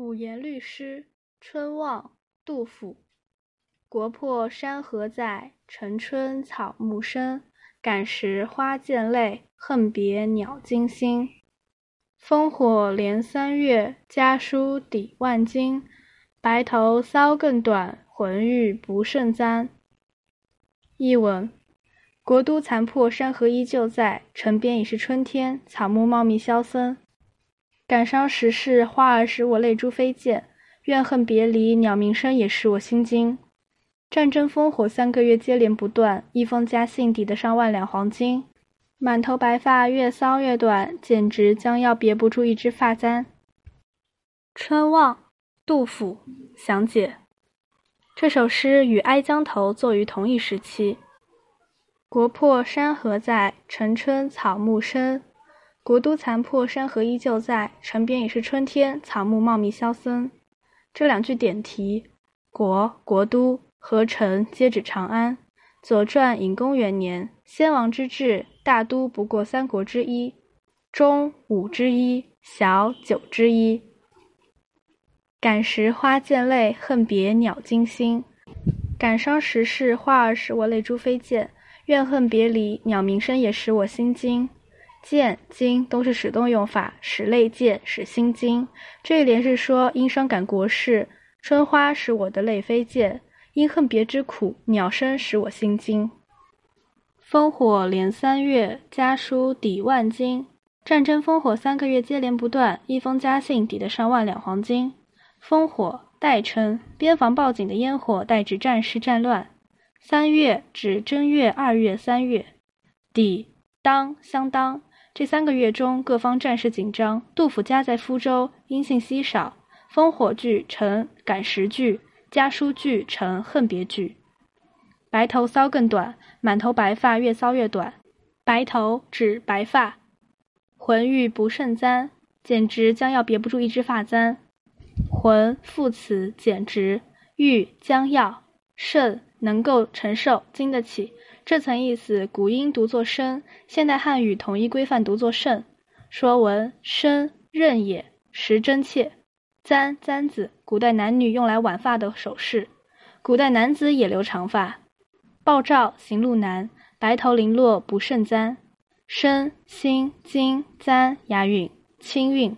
五言律诗，春望，杜甫。国破山河在，城春草木深。感时花溅泪，恨别鸟惊心。烽火连三月，家书抵万金。白头搔更短，浑欲不胜簪。译文：国都残破，山河依旧在，城边已是春天，草木茂密萧森。感伤时事，花儿使我泪珠飞溅；怨恨别离，鸟鸣声也使我心惊。战争烽火三个月接连不断，一封家信抵得上万两黄金。满头白发越搔越短，简直将要别不住一只发簪。春望，杜甫。详解：这首诗与《哀江头》作于同一时期。国破山河在，城春草木深。国都残破，山河依旧在，城边已是春天，草木茂密萧森。这两句点题，国、国都和城皆指长安。《左传》隐公元年，先王之治，大都不过三国之一，中五之一，小九之一。感时花溅泪，恨别鸟惊心。感伤时事，花儿使我泪珠飞溅；怨恨别离，鸟鸣声也使我心惊。溅、惊都是使动用法，使泪溅，使心惊。这一联是说，因伤感国事，春花使我的泪飞溅；因恨别之苦，鸟声使我心惊。烽火连三月，家书抵万金。战争烽火三个月接连不断，一封家信抵得上万两黄金。烽火代称，边防报警的烟火，代指战事战乱。三月指正月、二月、三月。抵当相当。这三个月中，各方战事紧张。杜甫家在福州，音信稀少。烽火聚成感时句，家书聚成恨别句。白头搔更短，满头白发越搔越短。白头指白发，浑欲不胜簪，简直将要别不住一只发簪。浑副词，简直。欲将要，胜能够承受，经得起。这层意思，古音读作生，现代汉语统一规范读作胜。说文：生，刃也，实真切。簪，簪子，古代男女用来挽发的首饰。古代男子也留长发。鲍照，行路难，白头零落不胜簪。生，心，金，簪，押韵，清韵。